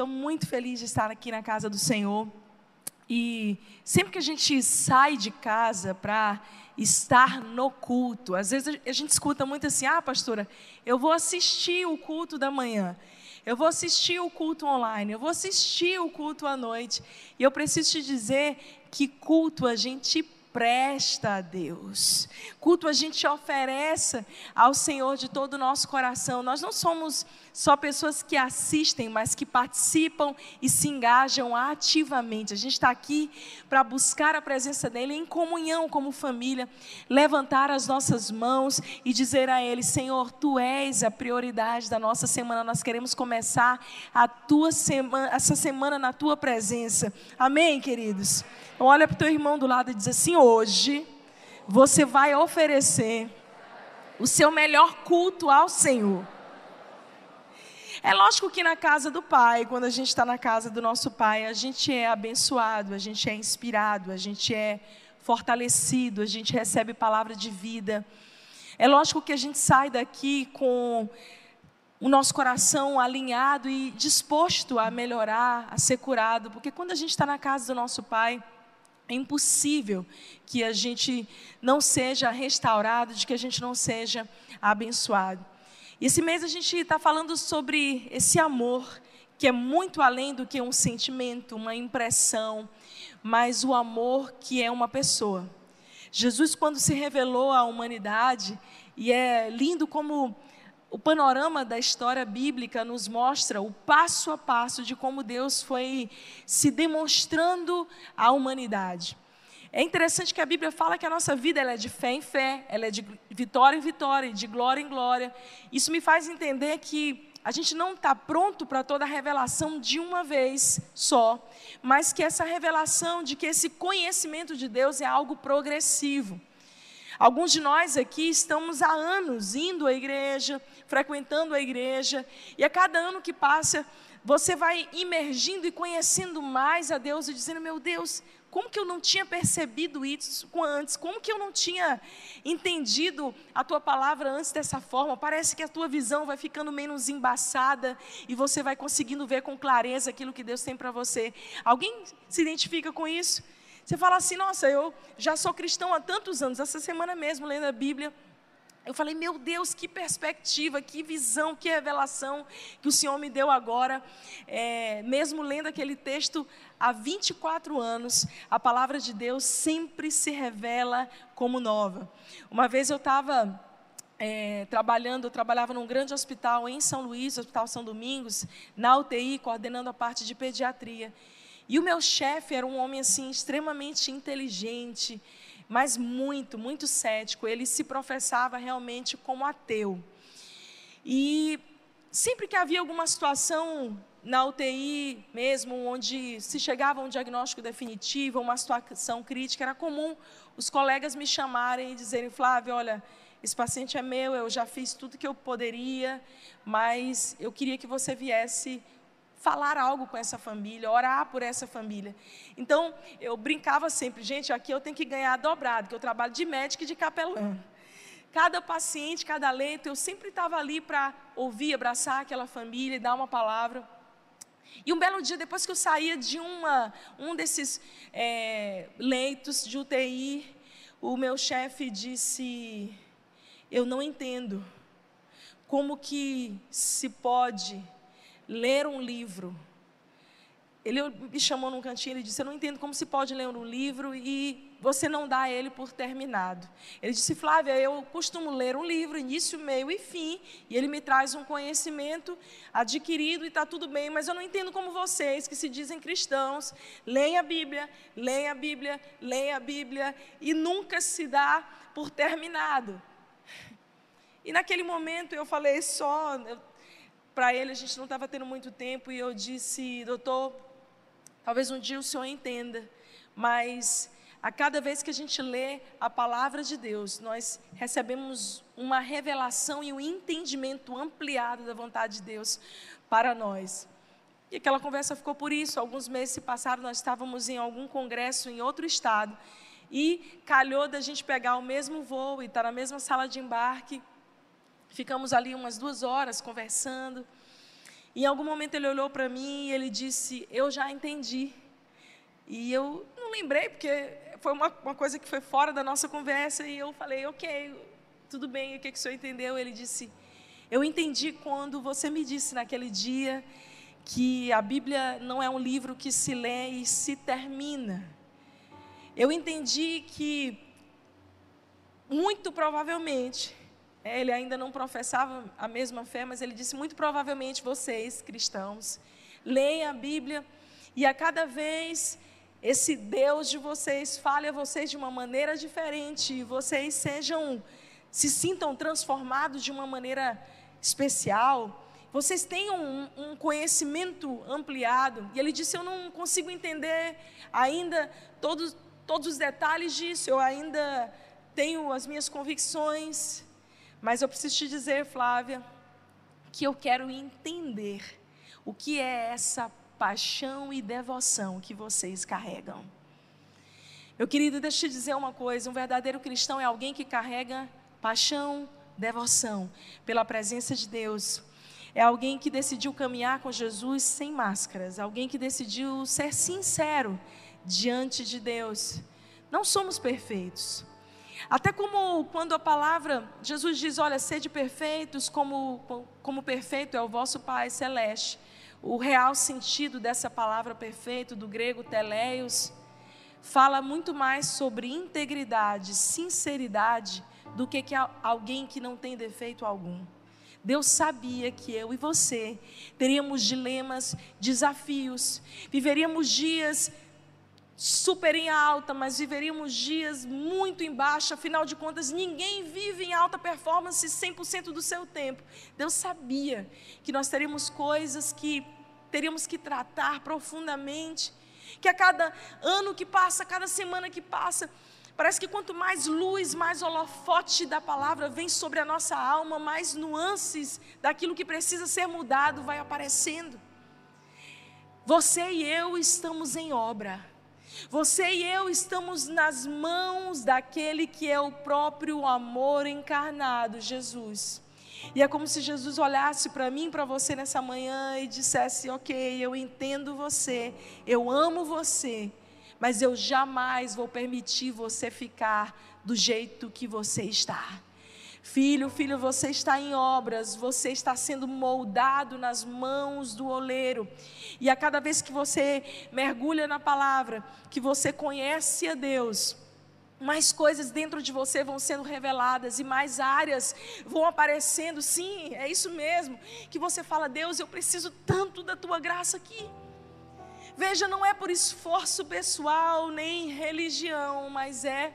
estou muito feliz de estar aqui na casa do Senhor. E sempre que a gente sai de casa para estar no culto, às vezes a gente escuta muito assim: ah, pastora, eu vou assistir o culto da manhã, eu vou assistir o culto online, eu vou assistir o culto à noite. E eu preciso te dizer que culto a gente presta a Deus. Culto a gente oferece ao Senhor de todo o nosso coração. Nós não somos só pessoas que assistem, mas que participam e se engajam ativamente. A gente está aqui para buscar a presença dEle em comunhão como família, levantar as nossas mãos e dizer a Ele: Senhor, Tu és a prioridade da nossa semana. Nós queremos começar a tua semana, essa semana na Tua presença. Amém, queridos? Então, olha para o teu irmão do lado e diz assim: hoje você vai oferecer o seu melhor culto ao Senhor. É lógico que na casa do Pai, quando a gente está na casa do nosso Pai, a gente é abençoado, a gente é inspirado, a gente é fortalecido, a gente recebe palavra de vida. É lógico que a gente sai daqui com o nosso coração alinhado e disposto a melhorar, a ser curado, porque quando a gente está na casa do nosso Pai, é impossível que a gente não seja restaurado, de que a gente não seja abençoado. E esse mês a gente está falando sobre esse amor, que é muito além do que um sentimento, uma impressão, mas o amor que é uma pessoa. Jesus, quando se revelou à humanidade, e é lindo como o panorama da história bíblica nos mostra o passo a passo de como Deus foi se demonstrando à humanidade. É interessante que a Bíblia fala que a nossa vida ela é de fé em fé, ela é de vitória em vitória, de glória em glória. Isso me faz entender que a gente não está pronto para toda a revelação de uma vez só, mas que essa revelação de que esse conhecimento de Deus é algo progressivo. Alguns de nós aqui estamos há anos indo à igreja, frequentando a igreja, e a cada ano que passa, você vai imergindo e conhecendo mais a Deus e dizendo: Meu Deus, como que eu não tinha percebido isso antes? Como que eu não tinha entendido a tua palavra antes dessa forma? Parece que a tua visão vai ficando menos embaçada e você vai conseguindo ver com clareza aquilo que Deus tem para você. Alguém se identifica com isso? Você fala assim, nossa, eu já sou cristão há tantos anos, essa semana mesmo, lendo a Bíblia. Eu falei, meu Deus, que perspectiva, que visão, que revelação que o Senhor me deu agora. É, mesmo lendo aquele texto há 24 anos, a palavra de Deus sempre se revela como nova. Uma vez eu estava é, trabalhando, eu trabalhava num grande hospital em São Luís, Hospital São Domingos, na UTI, coordenando a parte de pediatria. E o meu chefe era um homem assim extremamente inteligente, mas muito, muito cético. Ele se professava realmente como ateu. E sempre que havia alguma situação na UTI mesmo, onde se chegava a um diagnóstico definitivo, uma situação crítica, era comum os colegas me chamarem e dizerem, Flávio, olha, esse paciente é meu, eu já fiz tudo que eu poderia, mas eu queria que você viesse falar algo com essa família, orar por essa família. Então, eu brincava sempre, gente, aqui eu tenho que ganhar dobrado, que eu trabalho de médico e de capelão. Cada paciente, cada leito, eu sempre estava ali para ouvir, abraçar aquela família e dar uma palavra. E um belo dia, depois que eu saía de uma, um desses é, leitos de UTI, o meu chefe disse: Eu não entendo como que se pode ler um livro. Ele me chamou num cantinho e disse: Eu não entendo como se pode ler um livro e você não dá ele por terminado. Ele disse: Flávia, eu costumo ler um livro, início, meio e fim, e ele me traz um conhecimento adquirido e está tudo bem, mas eu não entendo como vocês, que se dizem cristãos, leem a Bíblia, leem a Bíblia, leem a Bíblia e nunca se dá por terminado. E naquele momento eu falei só, eu para ele a gente não estava tendo muito tempo e eu disse, doutor, talvez um dia o senhor entenda, mas a cada vez que a gente lê a palavra de Deus, nós recebemos uma revelação e um entendimento ampliado da vontade de Deus para nós. E aquela conversa ficou por isso. Alguns meses se passaram, nós estávamos em algum congresso em outro estado. E calhou da gente pegar o mesmo voo e estar na mesma sala de embarque. Ficamos ali umas duas horas conversando. Em algum momento ele olhou para mim e ele disse: Eu já entendi. E eu não lembrei, porque foi uma, uma, coisa que foi fora da nossa conversa. E eu falei: Ok, tudo bem, o que, que o senhor entendeu? Ele disse: Eu entendi quando você me disse naquele dia que a Bíblia não é um livro que se lê e se termina. Eu entendi que, muito provavelmente, ele ainda não professava a mesma fé, mas ele disse: muito provavelmente vocês, cristãos, leem a Bíblia e a cada vez esse Deus de vocês fale a vocês de uma maneira diferente e vocês sejam, se sintam transformados de uma maneira especial. Vocês tenham um, um conhecimento ampliado. E ele disse: Eu não consigo entender ainda todos, todos os detalhes disso, eu ainda tenho as minhas convicções. Mas eu preciso te dizer, Flávia, que eu quero entender o que é essa paixão e devoção que vocês carregam. Meu querido, deixa eu te dizer uma coisa: um verdadeiro cristão é alguém que carrega paixão, devoção pela presença de Deus. É alguém que decidiu caminhar com Jesus sem máscaras, alguém que decidiu ser sincero diante de Deus. Não somos perfeitos, até como quando a palavra, Jesus diz: Olha, sede perfeitos, como, como perfeito é o vosso Pai celeste. O real sentido dessa palavra perfeito, do grego teleios, fala muito mais sobre integridade, sinceridade, do que, que alguém que não tem defeito algum. Deus sabia que eu e você teríamos dilemas, desafios, viveríamos dias super em alta, mas viveríamos dias muito em baixa, afinal de contas, ninguém vive em alta performance 100% do seu tempo. Deus sabia que nós teríamos coisas que teríamos que tratar profundamente, que a cada ano que passa, cada semana que passa, parece que quanto mais luz, mais holofote da palavra vem sobre a nossa alma, mais nuances daquilo que precisa ser mudado vai aparecendo. Você e eu estamos em obra. Você e eu estamos nas mãos daquele que é o próprio amor encarnado, Jesus. E é como se Jesus olhasse para mim, para você nessa manhã e dissesse: Ok, eu entendo você, eu amo você, mas eu jamais vou permitir você ficar do jeito que você está. Filho, filho, você está em obras, você está sendo moldado nas mãos do oleiro. E a cada vez que você mergulha na palavra, que você conhece a Deus, mais coisas dentro de você vão sendo reveladas e mais áreas vão aparecendo. Sim, é isso mesmo. Que você fala, Deus, eu preciso tanto da tua graça aqui. Veja, não é por esforço pessoal nem religião, mas é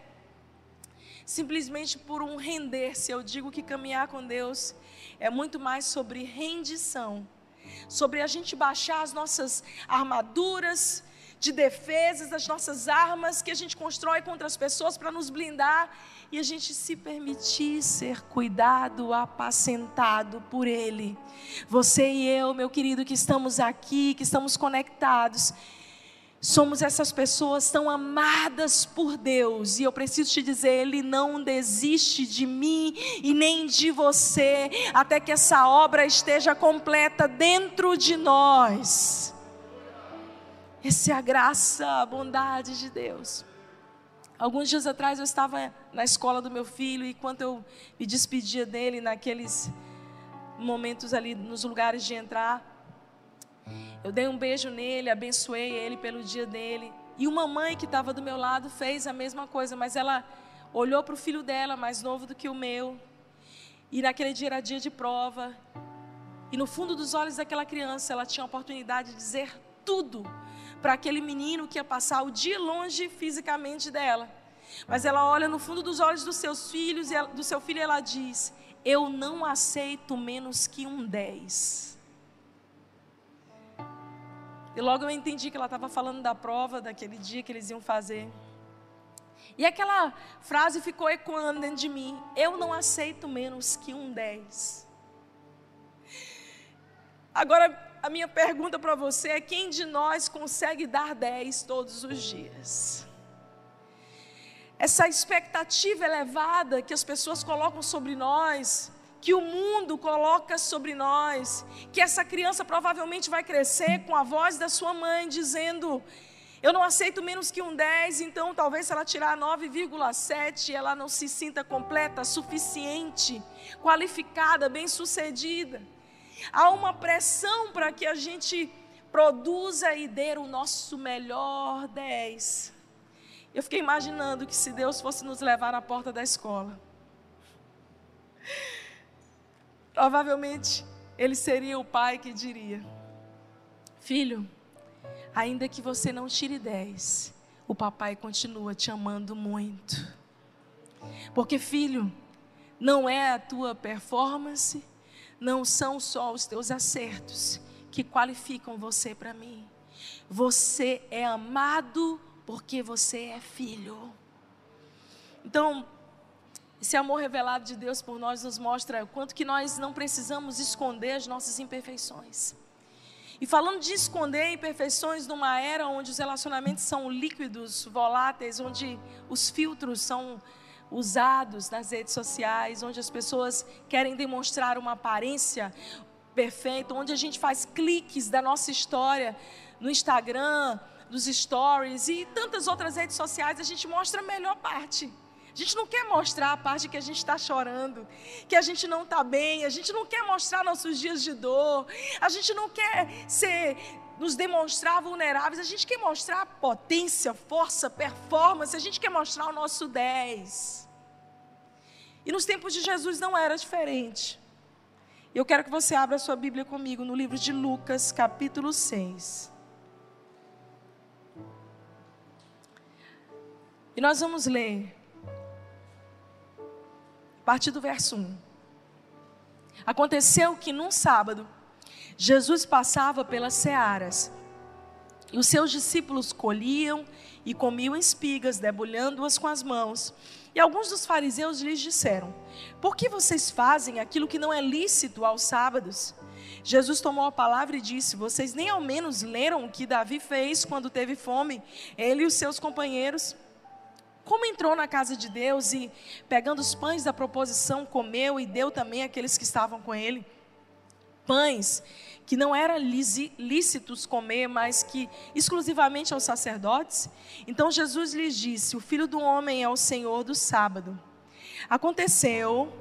simplesmente por um render-se. Eu digo que caminhar com Deus é muito mais sobre rendição, sobre a gente baixar as nossas armaduras de defesas, as nossas armas que a gente constrói contra as pessoas para nos blindar e a gente se permitir ser cuidado, apacentado por Ele. Você e eu, meu querido, que estamos aqui, que estamos conectados, somos essas pessoas tão amadas por Deus, e eu preciso te dizer: Ele não desiste de mim e nem de você, até que essa obra esteja completa dentro de nós. Essa é a graça, a bondade de Deus. Alguns dias atrás eu estava na escola do meu filho, e enquanto eu me despedia dele, naqueles momentos ali, nos lugares de entrar, eu dei um beijo nele, abençoei ele pelo dia dele. E uma mãe que estava do meu lado fez a mesma coisa, mas ela olhou para o filho dela, mais novo do que o meu. E naquele dia era dia de prova. E no fundo dos olhos daquela criança, ela tinha a oportunidade de dizer tudo para aquele menino que ia passar o dia longe fisicamente dela. Mas ela olha no fundo dos olhos dos seus filhos do seu filho e ela diz: Eu não aceito menos que um dez. E logo eu entendi que ela estava falando da prova daquele dia que eles iam fazer. E aquela frase ficou ecoando dentro de mim: Eu não aceito menos que um 10. Agora, a minha pergunta para você é: quem de nós consegue dar 10 todos os dias? Essa expectativa elevada que as pessoas colocam sobre nós, que o mundo coloca sobre nós, que essa criança provavelmente vai crescer com a voz da sua mãe dizendo: Eu não aceito menos que um 10, então talvez se ela tirar 9,7, ela não se sinta completa, suficiente, qualificada, bem-sucedida. Há uma pressão para que a gente produza e dê o nosso melhor 10. Eu fiquei imaginando que se Deus fosse nos levar na porta da escola, Provavelmente ele seria o pai que diria: Filho, ainda que você não tire 10, o papai continua te amando muito. Porque, filho, não é a tua performance, não são só os teus acertos que qualificam você para mim. Você é amado porque você é filho. Então, esse amor revelado de Deus por nós nos mostra o quanto que nós não precisamos esconder as nossas imperfeições. E falando de esconder imperfeições numa era onde os relacionamentos são líquidos, voláteis, onde os filtros são usados nas redes sociais, onde as pessoas querem demonstrar uma aparência perfeita, onde a gente faz cliques da nossa história no Instagram, nos stories e tantas outras redes sociais, a gente mostra a melhor parte. A gente não quer mostrar a parte que a gente está chorando, que a gente não está bem, a gente não quer mostrar nossos dias de dor, a gente não quer ser, nos demonstrar vulneráveis, a gente quer mostrar potência, força, performance, a gente quer mostrar o nosso 10. E nos tempos de Jesus não era diferente. Eu quero que você abra a sua Bíblia comigo no livro de Lucas, capítulo 6. E nós vamos ler a partir do verso 1. Aconteceu que num sábado, Jesus passava pelas searas, e os seus discípulos colhiam e comiam espigas, debulhando-as com as mãos. E alguns dos fariseus lhes disseram: Por que vocês fazem aquilo que não é lícito aos sábados? Jesus tomou a palavra e disse: Vocês nem ao menos leram o que Davi fez quando teve fome, ele e os seus companheiros como entrou na casa de Deus e, pegando os pães da proposição, comeu e deu também àqueles que estavam com ele. Pães que não eram lícitos comer, mas que exclusivamente aos sacerdotes. Então Jesus lhes disse: O filho do homem é o senhor do sábado. Aconteceu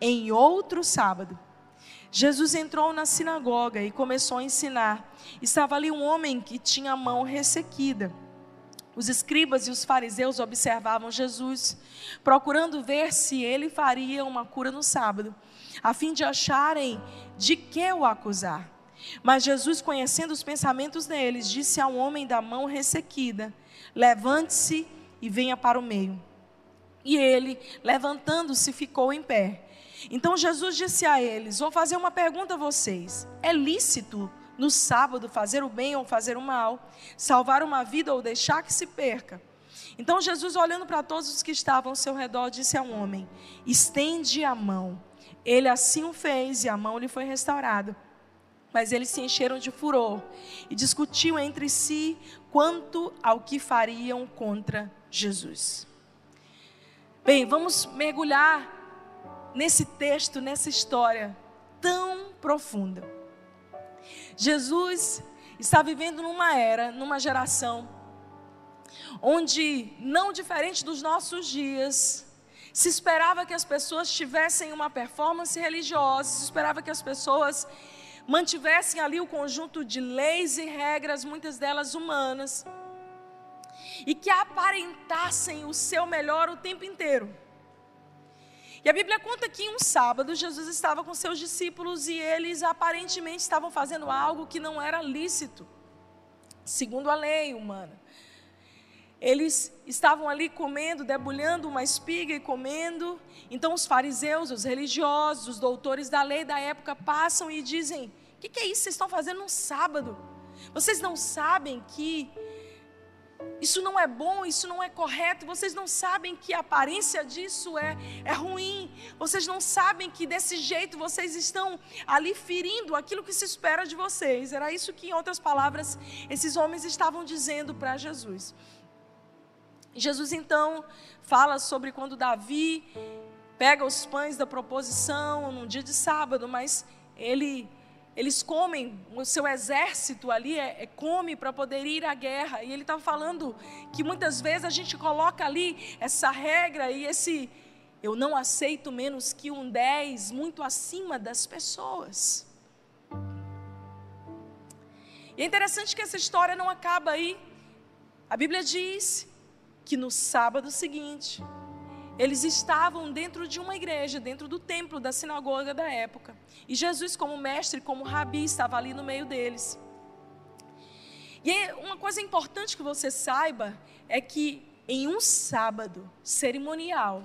em outro sábado. Jesus entrou na sinagoga e começou a ensinar. Estava ali um homem que tinha a mão ressequida. Os escribas e os fariseus observavam Jesus, procurando ver se ele faria uma cura no sábado, a fim de acharem de que o acusar. Mas Jesus, conhecendo os pensamentos deles, disse ao homem da mão ressequida: Levante-se e venha para o meio. E ele, levantando-se, ficou em pé. Então Jesus disse a eles: Vou fazer uma pergunta a vocês: É lícito no sábado fazer o bem ou fazer o mal, salvar uma vida ou deixar que se perca. Então Jesus, olhando para todos os que estavam ao seu redor, disse ao homem: Estende a mão. Ele assim o fez e a mão lhe foi restaurada. Mas eles se encheram de furor e discutiam entre si quanto ao que fariam contra Jesus. Bem, vamos mergulhar nesse texto, nessa história tão profunda. Jesus está vivendo numa era, numa geração, onde, não diferente dos nossos dias, se esperava que as pessoas tivessem uma performance religiosa, se esperava que as pessoas mantivessem ali o conjunto de leis e regras, muitas delas humanas, e que aparentassem o seu melhor o tempo inteiro. E a Bíblia conta que um sábado Jesus estava com seus discípulos e eles aparentemente estavam fazendo algo que não era lícito, segundo a lei humana. Eles estavam ali comendo, debulhando uma espiga e comendo. Então os fariseus, os religiosos, os doutores da lei da época passam e dizem: O que, que é isso? Vocês estão fazendo no sábado? Vocês não sabem que isso não é bom, isso não é correto. Vocês não sabem que a aparência disso é, é ruim. Vocês não sabem que desse jeito vocês estão ali ferindo aquilo que se espera de vocês. Era isso que, em outras palavras, esses homens estavam dizendo para Jesus. Jesus então fala sobre quando Davi pega os pães da proposição num dia de sábado, mas ele, eles comem, o seu exército ali é, é come para poder ir à guerra. E ele estava falando que muitas vezes a gente coloca ali essa regra e esse eu não aceito menos que um 10 muito acima das pessoas. E é interessante que essa história não acaba aí. A Bíblia diz que no sábado seguinte, eles estavam dentro de uma igreja, dentro do templo da sinagoga da época. E Jesus, como mestre, como rabi, estava ali no meio deles. E uma coisa importante que você saiba é que em um sábado cerimonial,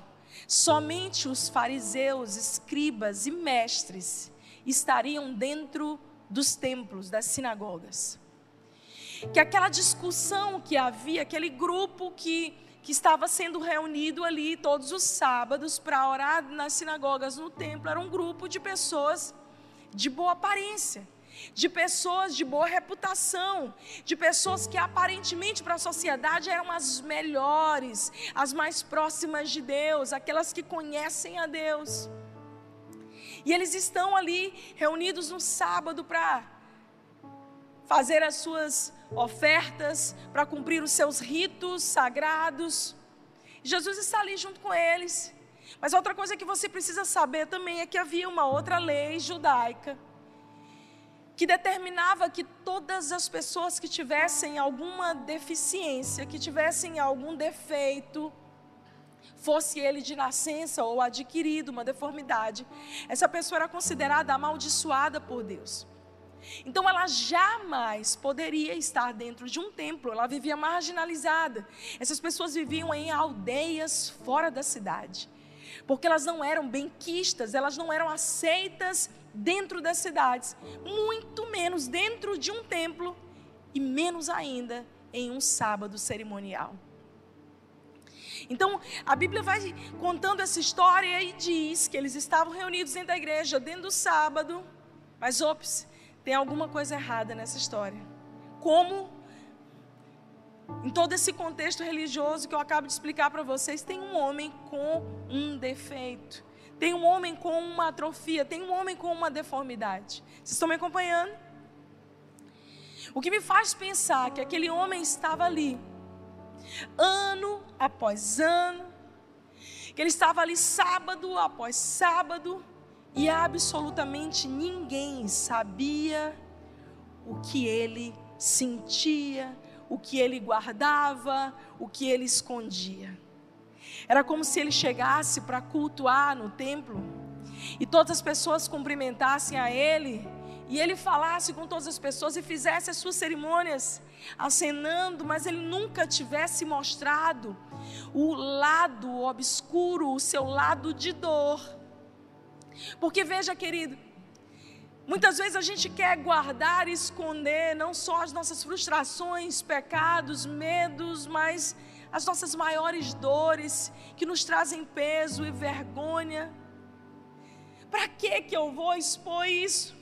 somente os fariseus, escribas e mestres estariam dentro dos templos, das sinagogas. Que aquela discussão que havia, aquele grupo que que estava sendo reunido ali todos os sábados para orar nas sinagogas no templo, era um grupo de pessoas de boa aparência, de pessoas de boa reputação, de pessoas que aparentemente para a sociedade eram as melhores, as mais próximas de Deus, aquelas que conhecem a Deus. E eles estão ali reunidos no sábado para fazer as suas ofertas, para cumprir os seus ritos sagrados. Jesus está ali junto com eles. Mas outra coisa que você precisa saber também é que havia uma outra lei judaica que determinava que todas as pessoas que tivessem alguma deficiência, que tivessem algum defeito, fosse ele de nascença ou adquirido uma deformidade, essa pessoa era considerada amaldiçoada por Deus. Então ela jamais poderia estar dentro de um templo, ela vivia marginalizada. Essas pessoas viviam em aldeias fora da cidade, porque elas não eram benquistas, elas não eram aceitas dentro das cidades, muito menos dentro de um templo e menos ainda em um sábado cerimonial. Então, a Bíblia vai contando essa história e diz que eles estavam reunidos dentro da igreja, dentro do sábado, mas ops, tem alguma coisa errada nessa história. Como, em todo esse contexto religioso que eu acabo de explicar para vocês, tem um homem com um defeito, tem um homem com uma atrofia, tem um homem com uma deformidade. Vocês estão me acompanhando? O que me faz pensar que aquele homem estava ali, ano após ano, que ele estava ali sábado após sábado, e absolutamente ninguém sabia o que ele sentia, o que ele guardava, o que ele escondia. Era como se ele chegasse para cultuar no templo e todas as pessoas cumprimentassem a ele e ele falasse com todas as pessoas e fizesse as suas cerimônias acenando, mas ele nunca tivesse mostrado o lado obscuro, o seu lado de dor porque veja, querido, muitas vezes a gente quer guardar e esconder não só as nossas frustrações, pecados, medos, mas as nossas maiores dores que nos trazem peso e vergonha. Para que que eu vou expor isso?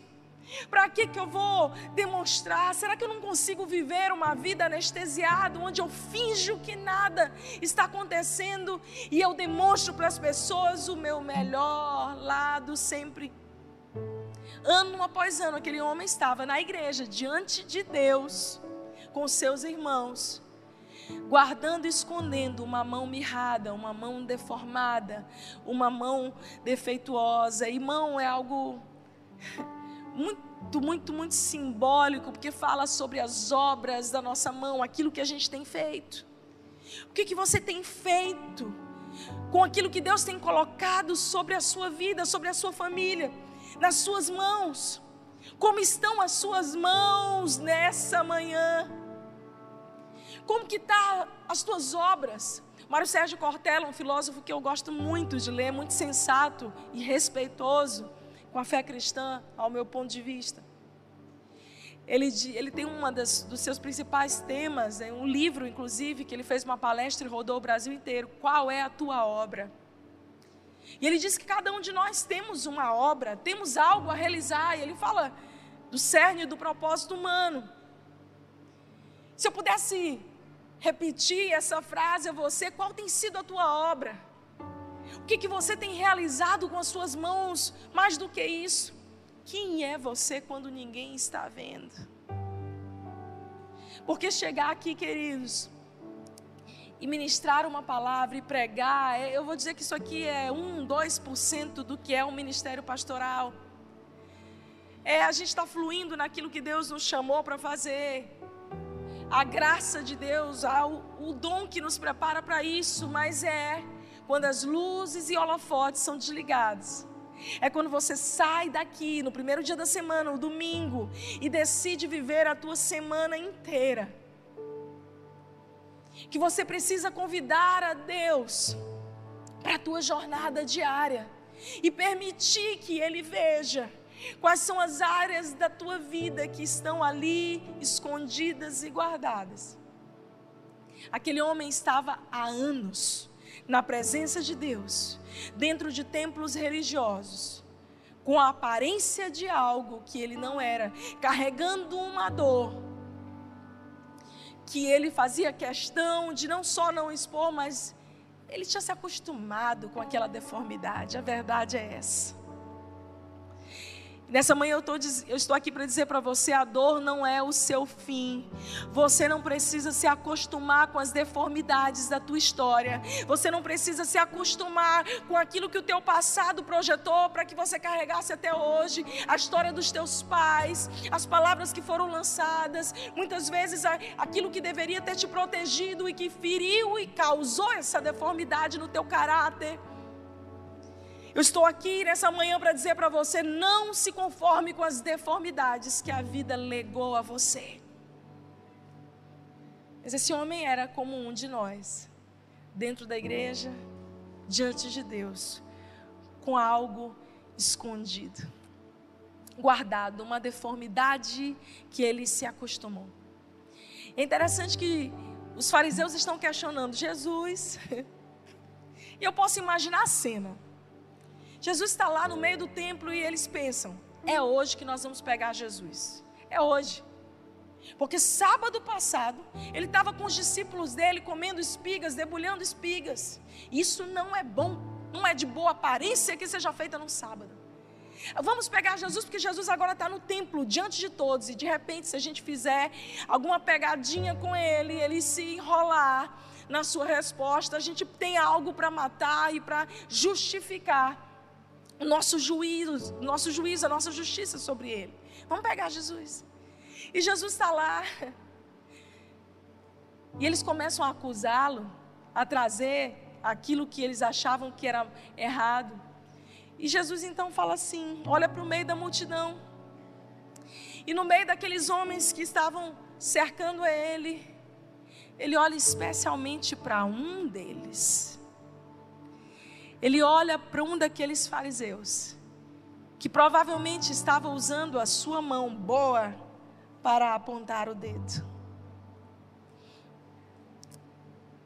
Para que, que eu vou demonstrar? Será que eu não consigo viver uma vida anestesiada, onde eu finjo que nada está acontecendo e eu demonstro para as pessoas o meu melhor lado sempre? Ano após ano, aquele homem estava na igreja, diante de Deus, com seus irmãos, guardando e escondendo uma mão mirrada, uma mão deformada, uma mão defeituosa. E mão é algo muito, muito, muito simbólico, porque fala sobre as obras da nossa mão, aquilo que a gente tem feito. O que, que você tem feito com aquilo que Deus tem colocado sobre a sua vida, sobre a sua família, nas suas mãos? Como estão as suas mãos nessa manhã? Como que tá as tuas obras? Mário Sérgio Cortella, um filósofo que eu gosto muito de ler, muito sensato e respeitoso com a fé cristã, ao meu ponto de vista. Ele, ele tem um dos seus principais temas, é um livro, inclusive, que ele fez uma palestra e rodou o Brasil inteiro. Qual é a tua obra? E ele diz que cada um de nós temos uma obra, temos algo a realizar. E ele fala do cerne do propósito humano. Se eu pudesse repetir essa frase a você, qual tem sido a tua obra? O que, que você tem realizado com as suas mãos? Mais do que isso, quem é você quando ninguém está vendo? Porque chegar aqui, queridos, e ministrar uma palavra e pregar, é, eu vou dizer que isso aqui é 1, 2% do que é um ministério pastoral. É a gente está fluindo naquilo que Deus nos chamou para fazer. A graça de Deus, o, o dom que nos prepara para isso, mas é quando as luzes e holofotes são desligados. É quando você sai daqui no primeiro dia da semana, no domingo, e decide viver a tua semana inteira que você precisa convidar a Deus para a tua jornada diária e permitir que Ele veja quais são as áreas da tua vida que estão ali escondidas e guardadas. Aquele homem estava há anos na presença de Deus, dentro de templos religiosos, com a aparência de algo que ele não era, carregando uma dor que ele fazia questão de não só não expor, mas ele tinha se acostumado com aquela deformidade. A verdade é essa. Nessa manhã eu, tô, eu estou aqui para dizer para você: a dor não é o seu fim. Você não precisa se acostumar com as deformidades da tua história. Você não precisa se acostumar com aquilo que o teu passado projetou para que você carregasse até hoje. A história dos teus pais, as palavras que foram lançadas, muitas vezes aquilo que deveria ter te protegido e que feriu e causou essa deformidade no teu caráter. Eu estou aqui nessa manhã para dizer para você: não se conforme com as deformidades que a vida legou a você. Mas esse homem era como um de nós, dentro da igreja, diante de Deus, com algo escondido, guardado, uma deformidade que ele se acostumou. É interessante que os fariseus estão questionando Jesus, e eu posso imaginar a cena. Jesus está lá no meio do templo e eles pensam: é hoje que nós vamos pegar Jesus. É hoje. Porque sábado passado, ele estava com os discípulos dele comendo espigas, debulhando espigas. Isso não é bom, não é de boa aparência que seja feita no sábado. Vamos pegar Jesus, porque Jesus agora está no templo, diante de todos, e de repente, se a gente fizer alguma pegadinha com ele, ele se enrolar na sua resposta, a gente tem algo para matar e para justificar o nosso juízo, nosso juízo, a nossa justiça sobre ele. Vamos pegar Jesus. E Jesus está lá. E eles começam a acusá-lo, a trazer aquilo que eles achavam que era errado. E Jesus então fala assim: olha para o meio da multidão. E no meio daqueles homens que estavam cercando ele, ele olha especialmente para um deles ele olha para um daqueles fariseus, que provavelmente estava usando a sua mão boa para apontar o dedo.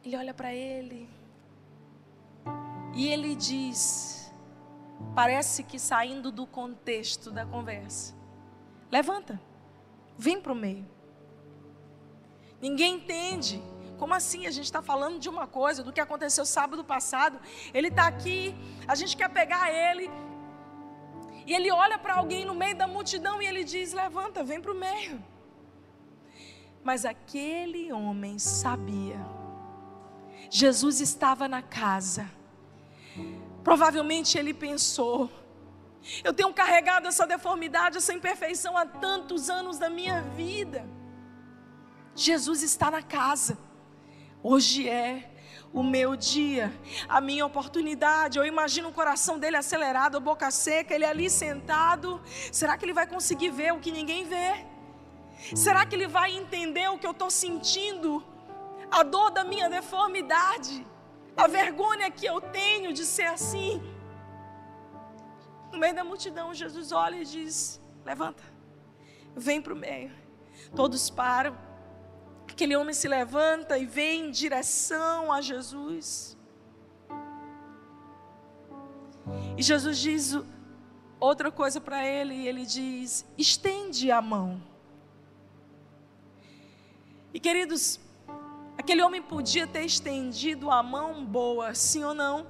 Ele olha para ele e ele diz, parece que saindo do contexto da conversa: levanta, vem para o meio. Ninguém entende como assim? A gente está falando de uma coisa, do que aconteceu sábado passado. Ele está aqui, a gente quer pegar ele. E ele olha para alguém no meio da multidão e ele diz: Levanta, vem para o meio. Mas aquele homem sabia. Jesus estava na casa. Provavelmente ele pensou: eu tenho carregado essa deformidade, essa imperfeição há tantos anos da minha vida. Jesus está na casa. Hoje é o meu dia, a minha oportunidade. Eu imagino o coração dele acelerado, a boca seca, ele ali sentado. Será que ele vai conseguir ver o que ninguém vê? Será que ele vai entender o que eu estou sentindo? A dor da minha deformidade, a vergonha que eu tenho de ser assim. No meio da multidão, Jesus olha e diz: Levanta, vem para o meio. Todos param. Aquele homem se levanta e vem em direção a Jesus. E Jesus diz outra coisa para ele, e ele diz: estende a mão. E queridos, aquele homem podia ter estendido a mão boa, sim ou não?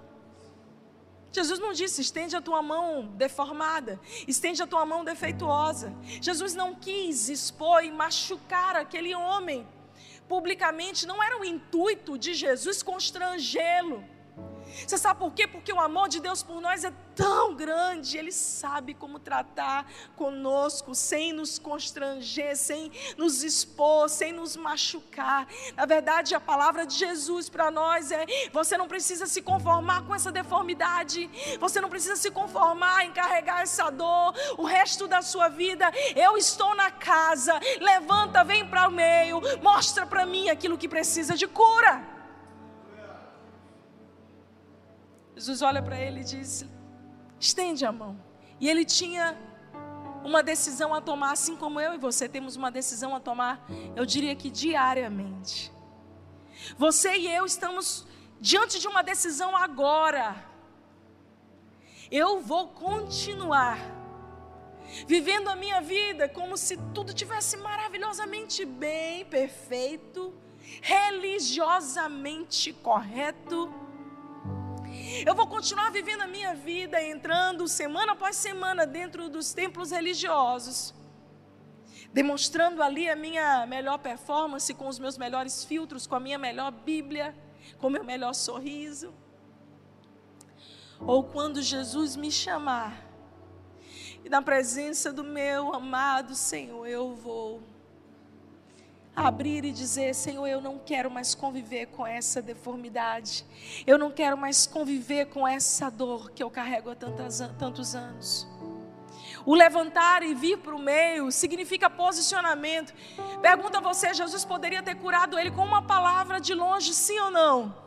Jesus não disse, estende a tua mão deformada, estende a tua mão defeituosa. Jesus não quis expor e machucar aquele homem publicamente, não era o intuito de Jesus constrangê-lo. Você sabe por quê? Porque o amor de Deus por nós é tão grande, Ele sabe como tratar conosco, sem nos constranger, sem nos expor, sem nos machucar. Na verdade, a palavra de Jesus para nós é: você não precisa se conformar com essa deformidade, você não precisa se conformar em carregar essa dor o resto da sua vida. Eu estou na casa, levanta, vem para o meio, mostra para mim aquilo que precisa de cura. Jesus olha para ele e diz: estende a mão. E ele tinha uma decisão a tomar, assim como eu e você temos uma decisão a tomar, eu diria que diariamente. Você e eu estamos diante de uma decisão agora. Eu vou continuar vivendo a minha vida como se tudo tivesse maravilhosamente bem, perfeito, religiosamente correto eu vou continuar vivendo a minha vida, entrando semana após semana dentro dos templos religiosos, demonstrando ali a minha melhor performance, com os meus melhores filtros, com a minha melhor Bíblia, com o meu melhor sorriso. Ou quando Jesus me chamar, e na presença do meu amado Senhor, eu vou abrir e dizer: Senhor, eu não quero mais conviver com essa deformidade, eu não quero mais conviver com essa dor que eu carrego há tantas, tantos anos. O levantar e vir para o meio significa posicionamento. Pergunta a você: Jesus poderia ter curado ele com uma palavra de longe, sim ou não?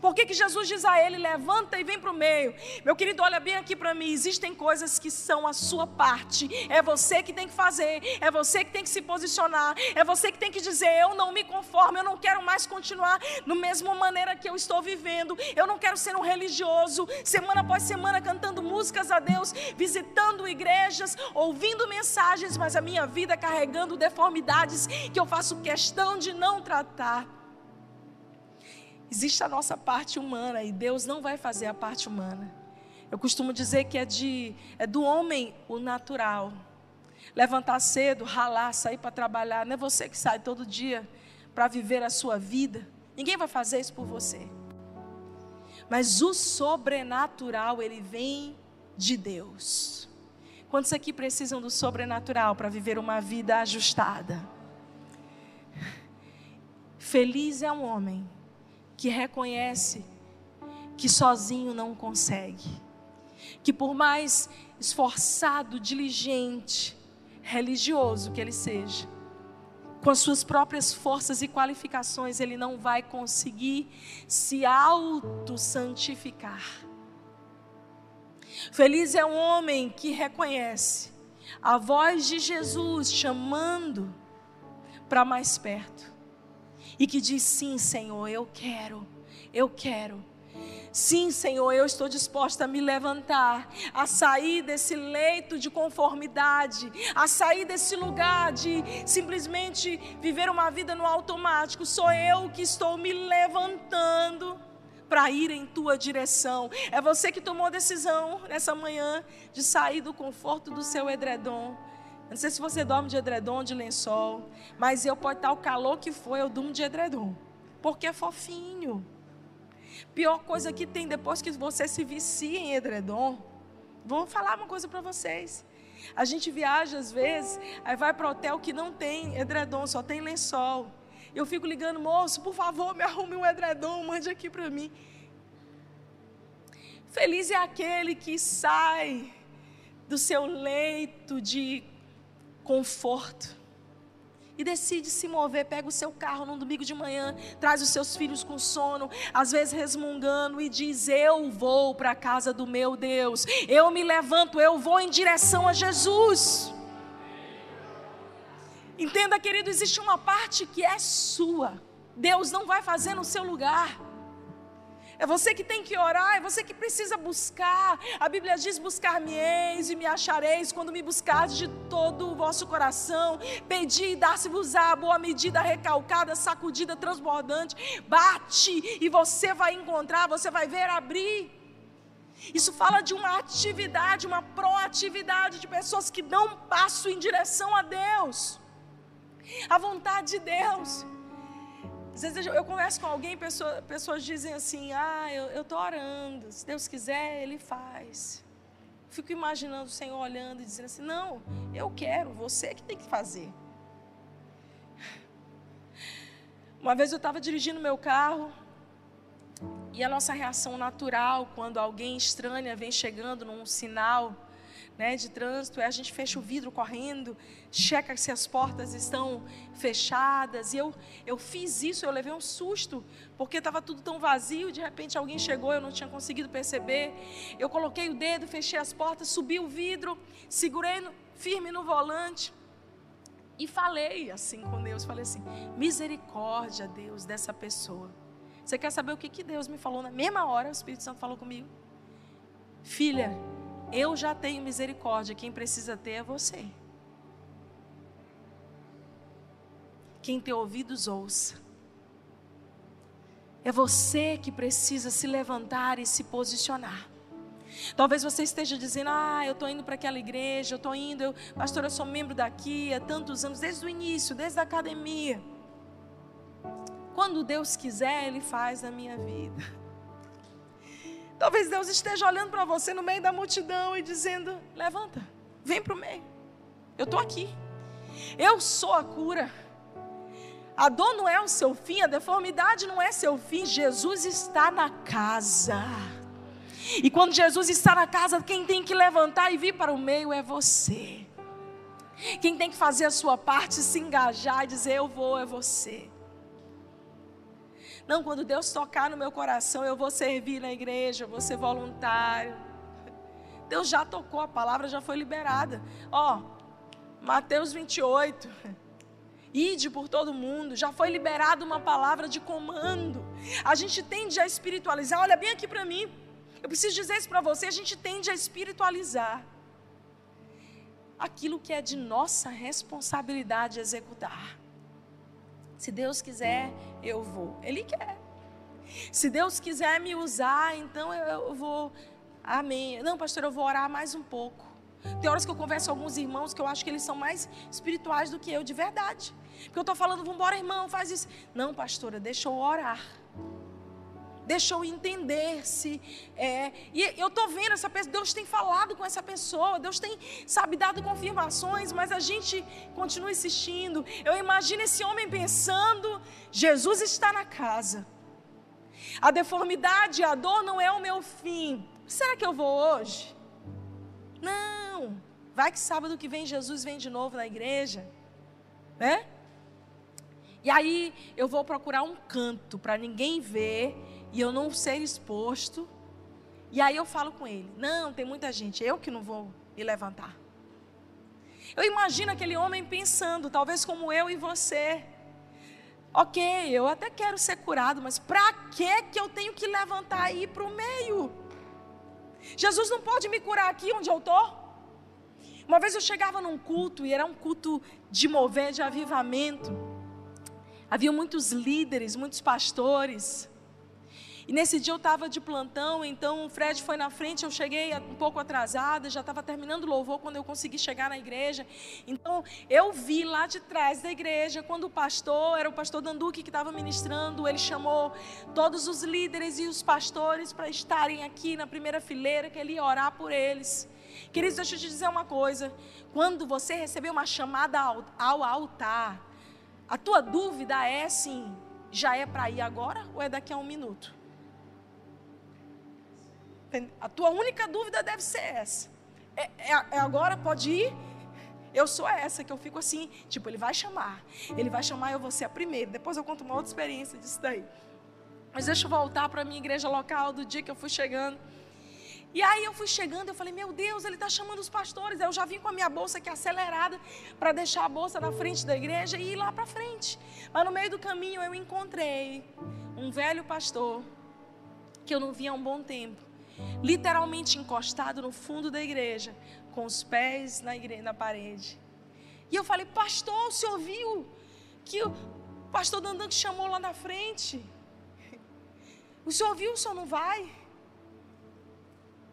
Por que, que Jesus diz a ele: levanta e vem para o meio? Meu querido, olha bem aqui para mim. Existem coisas que são a sua parte. É você que tem que fazer. É você que tem que se posicionar. É você que tem que dizer: eu não me conformo. Eu não quero mais continuar da mesma maneira que eu estou vivendo. Eu não quero ser um religioso, semana após semana cantando músicas a Deus, visitando igrejas, ouvindo mensagens, mas a minha vida carregando deformidades que eu faço questão de não tratar. Existe a nossa parte humana e Deus não vai fazer a parte humana. Eu costumo dizer que é, de, é do homem o natural. Levantar cedo, ralar, sair para trabalhar. Não é você que sai todo dia para viver a sua vida. Ninguém vai fazer isso por você. Mas o sobrenatural, ele vem de Deus. Quantos aqui precisam do sobrenatural para viver uma vida ajustada? Feliz é um homem que reconhece que sozinho não consegue, que por mais esforçado, diligente, religioso que ele seja, com as suas próprias forças e qualificações, ele não vai conseguir se auto-santificar. Feliz é um homem que reconhece a voz de Jesus chamando para mais perto e que diz: Sim, Senhor, eu quero, eu quero. Sim, Senhor, eu estou disposta a me levantar, a sair desse leito de conformidade, a sair desse lugar de simplesmente viver uma vida no automático. Sou eu que estou me levantando para ir em tua direção. É você que tomou a decisão nessa manhã de sair do conforto do seu edredom não sei se você dorme de edredom, de lençol, mas eu pode estar o calor que for, eu durmo de edredom, porque é fofinho. Pior coisa que tem depois que você se vicia em edredom. Vou falar uma coisa para vocês. A gente viaja às vezes, aí vai para hotel que não tem edredom, só tem lençol. Eu fico ligando, moço, por favor, me arrume um edredom, mande aqui para mim. Feliz é aquele que sai do seu leito de conforto. E decide se mover, pega o seu carro num domingo de manhã, traz os seus filhos com sono, às vezes resmungando, e diz: Eu vou para a casa do meu Deus, eu me levanto, eu vou em direção a Jesus. Entenda, querido, existe uma parte que é sua, Deus não vai fazer no seu lugar. É você que tem que orar, é você que precisa buscar. A Bíblia diz: Buscar-me-eis e me achareis quando me buscardes de todo o vosso coração. Pedi e dar-se-vos-á boa medida, recalcada, sacudida, transbordante. Bate e você vai encontrar, você vai ver abrir. Isso fala de uma atividade, uma proatividade de pessoas que dão um passo em direção a Deus, a vontade de Deus. Às vezes eu converso com alguém, pessoa, pessoas dizem assim: Ah, eu estou orando, se Deus quiser, Ele faz. Fico imaginando o Senhor olhando e dizendo assim: Não, eu quero, você que tem que fazer. Uma vez eu estava dirigindo meu carro e a nossa reação natural quando alguém estranha vem chegando num sinal né, de trânsito é a gente fecha o vidro correndo, checa se as portas estão fechadas. E eu, eu fiz isso, eu levei um susto, porque estava tudo tão vazio. De repente alguém chegou, eu não tinha conseguido perceber. Eu coloquei o dedo, fechei as portas, subi o vidro, segurei no, firme no volante. E falei assim com Deus, falei assim: misericórdia, Deus, dessa pessoa. Você quer saber o que, que Deus me falou na mesma hora? O Espírito Santo falou comigo. Filha, eu já tenho misericórdia, quem precisa ter é você. Quem tem ouvidos, ouça. É você que precisa se levantar e se posicionar. Talvez você esteja dizendo: Ah, eu estou indo para aquela igreja, eu estou indo, eu, pastor, eu sou membro daqui há tantos anos, desde o início, desde a academia. Quando Deus quiser, Ele faz na minha vida. Talvez Deus esteja olhando para você no meio da multidão e dizendo: Levanta, vem para o meio. Eu estou aqui. Eu sou a cura. A dor não é o seu fim, a deformidade não é seu fim. Jesus está na casa. E quando Jesus está na casa, quem tem que levantar e vir para o meio é você. Quem tem que fazer a sua parte, se engajar e dizer: Eu vou, é você. Não, quando Deus tocar no meu coração, eu vou servir na igreja, eu vou ser voluntário. Deus já tocou, a palavra já foi liberada. Ó, Mateus 28. Ide por todo mundo, já foi liberada uma palavra de comando. A gente tende a espiritualizar, olha bem aqui para mim. Eu preciso dizer isso para você: a gente tende a espiritualizar aquilo que é de nossa responsabilidade executar. Se Deus quiser, eu vou. Ele quer. Se Deus quiser me usar, então eu vou. Amém. Não, pastor, eu vou orar mais um pouco. Tem horas que eu converso com alguns irmãos que eu acho que eles são mais espirituais do que eu, de verdade. Porque eu estou falando, vamos irmão, faz isso. Não, pastora, deixa eu orar deixa eu entender se. É, e eu estou vendo essa pessoa, Deus tem falado com essa pessoa, Deus tem, sabe, dado confirmações, mas a gente continua insistindo. Eu imagino esse homem pensando: Jesus está na casa. A deformidade, a dor não é o meu fim. Será que eu vou hoje? Não. Vai que sábado que vem Jesus vem de novo na igreja, né? E aí eu vou procurar um canto para ninguém ver e eu não ser exposto. E aí eu falo com ele: Não, tem muita gente, eu que não vou me levantar. Eu imagino aquele homem pensando, talvez como eu e você. Ok, eu até quero ser curado, mas para que que eu tenho que levantar e ir para o meio? Jesus não pode me curar aqui onde eu estou? Uma vez eu chegava num culto e era um culto de mover, de avivamento. Havia muitos líderes, muitos pastores. E nesse dia eu estava de plantão, então o Fred foi na frente, eu cheguei um pouco atrasada, já estava terminando o louvor quando eu consegui chegar na igreja. Então eu vi lá de trás da igreja, quando o pastor, era o pastor Danduque que estava ministrando, ele chamou todos os líderes e os pastores para estarem aqui na primeira fileira, que ele ia orar por eles. Queridos, deixa eu te dizer uma coisa: quando você receber uma chamada ao, ao altar, a tua dúvida é assim: já é para ir agora ou é daqui a um minuto? A tua única dúvida deve ser essa. É, é, é, agora, pode ir? Eu sou essa, que eu fico assim, tipo, ele vai chamar. Ele vai chamar, eu vou ser a primeira. Depois eu conto uma outra experiência disso daí. Mas deixa eu voltar para a minha igreja local do dia que eu fui chegando. E aí eu fui chegando, eu falei, meu Deus, ele está chamando os pastores. Eu já vim com a minha bolsa aqui acelerada para deixar a bolsa na frente da igreja e ir lá para frente. Mas no meio do caminho eu encontrei um velho pastor que eu não via há um bom tempo literalmente encostado no fundo da igreja, com os pés na, igreja, na parede. E eu falei, pastor, o senhor viu que o pastor Dandan te chamou lá na frente? O senhor viu, o senhor não vai?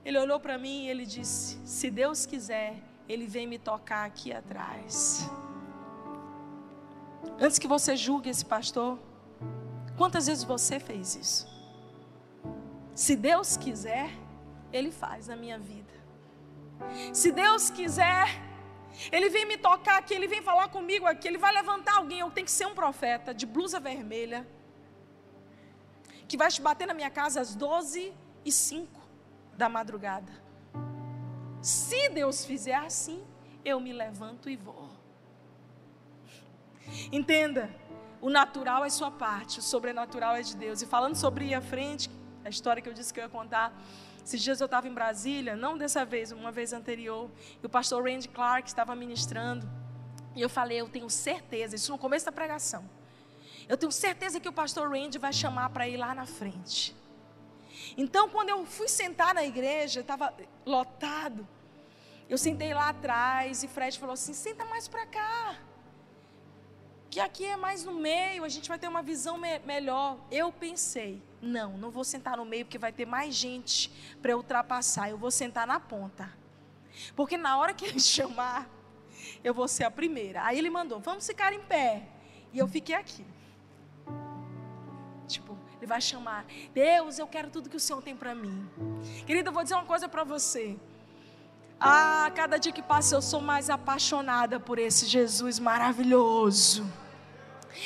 Ele olhou para mim e ele disse: Se Deus quiser, Ele vem me tocar aqui atrás. Antes que você julgue esse pastor, quantas vezes você fez isso? Se Deus quiser, Ele faz na minha vida. Se Deus quiser, Ele vem me tocar aqui, Ele vem falar comigo aqui, Ele vai levantar alguém. Eu tenho que ser um profeta de blusa vermelha, que vai te bater na minha casa às 12 e 5 da madrugada. Se Deus fizer assim, eu me levanto e vou. Entenda, o natural é sua parte, o sobrenatural é de Deus. E falando sobre ir à frente, a história que eu disse que eu ia contar, esses dias eu estava em Brasília, não dessa vez, uma vez anterior, e o pastor Randy Clark estava ministrando. E eu falei, eu tenho certeza, isso no começo da pregação. Eu tenho certeza que o pastor Randy vai chamar para ir lá na frente. Então, quando eu fui sentar na igreja, estava lotado. Eu sentei lá atrás e Fred falou assim: senta mais para cá. Que aqui é mais no meio, a gente vai ter uma visão me melhor. Eu pensei, não, não vou sentar no meio porque vai ter mais gente para ultrapassar. Eu vou sentar na ponta. Porque na hora que ele chamar, eu vou ser a primeira. Aí ele mandou, vamos ficar em pé. E eu fiquei aqui. Tipo, ele vai chamar, Deus, eu quero tudo que o Senhor tem para mim. Querida, eu vou dizer uma coisa para você. Ah, cada dia que passa eu sou mais apaixonada por esse Jesus maravilhoso.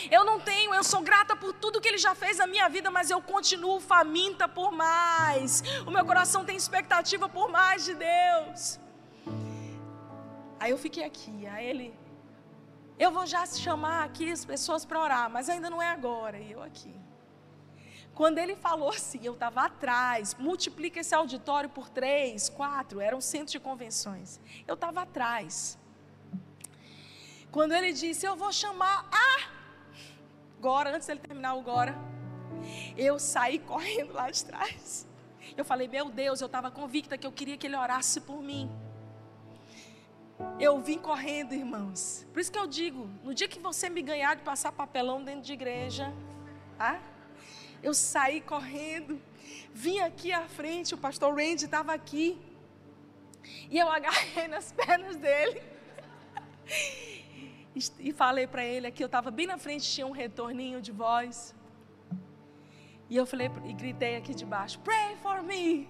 Eu não tenho, eu sou grata por tudo que Ele já fez na minha vida, mas eu continuo faminta por mais. O meu coração tem expectativa por mais de Deus. Aí eu fiquei aqui, aí Ele, eu vou já chamar aqui as pessoas para orar, mas ainda não é agora. E eu aqui. Quando ele falou assim, eu estava atrás, multiplica esse auditório por três, quatro, era um centro de convenções. Eu estava atrás. Quando ele disse, eu vou chamar a agora, antes dele terminar o agora, eu saí correndo lá de trás. Eu falei, meu Deus, eu estava convicta que eu queria que ele orasse por mim. Eu vim correndo, irmãos. Por isso que eu digo, no dia que você me ganhar de passar papelão dentro de igreja, tá? Eu saí correndo, vim aqui à frente, o pastor Randy estava aqui. E eu agarrei nas pernas dele. E falei para ele aqui, eu estava bem na frente, tinha um retorninho de voz. E eu falei e gritei aqui de baixo: Pray for me.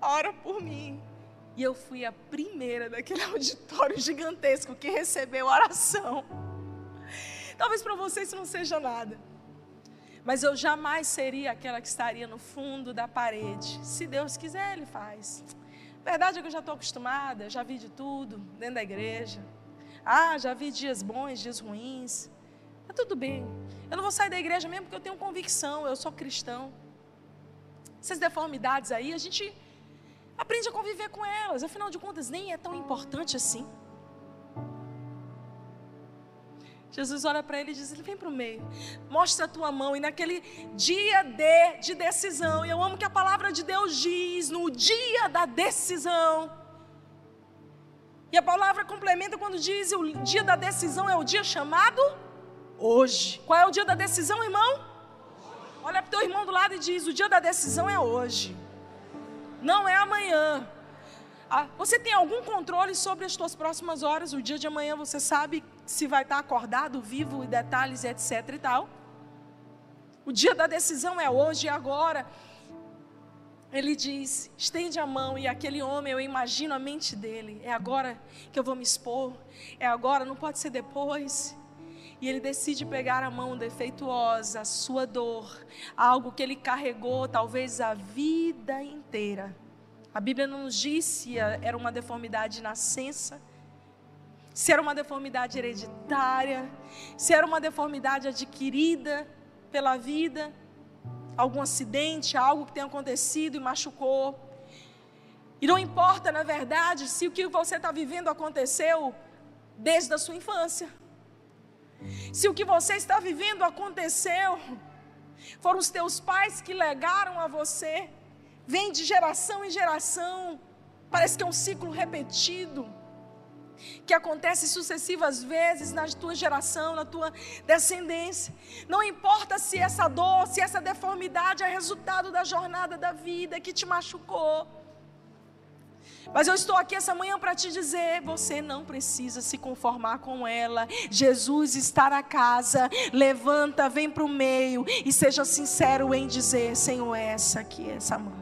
Ora por mim. E eu fui a primeira daquele auditório gigantesco que recebeu oração. Talvez para você isso não seja nada. Mas eu jamais seria aquela que estaria no fundo da parede. Se Deus quiser, Ele faz. Verdade é que eu já estou acostumada, já vi de tudo dentro da igreja. Ah, já vi dias bons, dias ruins. Tá tudo bem. Eu não vou sair da igreja mesmo porque eu tenho convicção, eu sou cristão. Essas deformidades aí, a gente aprende a conviver com elas. Afinal de contas, nem é tão importante assim. Jesus olha para ele e diz: Vem para o meio, mostra a tua mão. E naquele dia de, de decisão, e eu amo que a palavra de Deus diz: no dia da decisão. E a palavra complementa quando diz: o dia da decisão é o dia chamado hoje. Qual é o dia da decisão, irmão? Olha para o teu irmão do lado e diz: o dia da decisão é hoje, não é amanhã. Ah, você tem algum controle sobre as suas próximas horas? O dia de amanhã você sabe se vai estar acordado, vivo, e detalhes, etc e tal. O dia da decisão é hoje e agora. Ele diz: estende a mão, e aquele homem, eu imagino a mente dele: é agora que eu vou me expor, é agora, não pode ser depois. E ele decide pegar a mão defeituosa, a sua dor, algo que ele carregou talvez a vida inteira. A Bíblia não nos diz se era uma deformidade de nascença, se era uma deformidade hereditária, se era uma deformidade adquirida pela vida, algum acidente, algo que tenha acontecido e machucou. E não importa, na verdade, se o que você está vivendo aconteceu desde a sua infância. Se o que você está vivendo aconteceu, foram os teus pais que legaram a você vem de geração em geração, parece que é um ciclo repetido, que acontece sucessivas vezes na tua geração, na tua descendência. Não importa se essa dor, se essa deformidade é resultado da jornada da vida que te machucou. Mas eu estou aqui essa manhã para te dizer: você não precisa se conformar com ela. Jesus está na casa. Levanta, vem para o meio e seja sincero em dizer: Senhor, essa aqui, essa mão.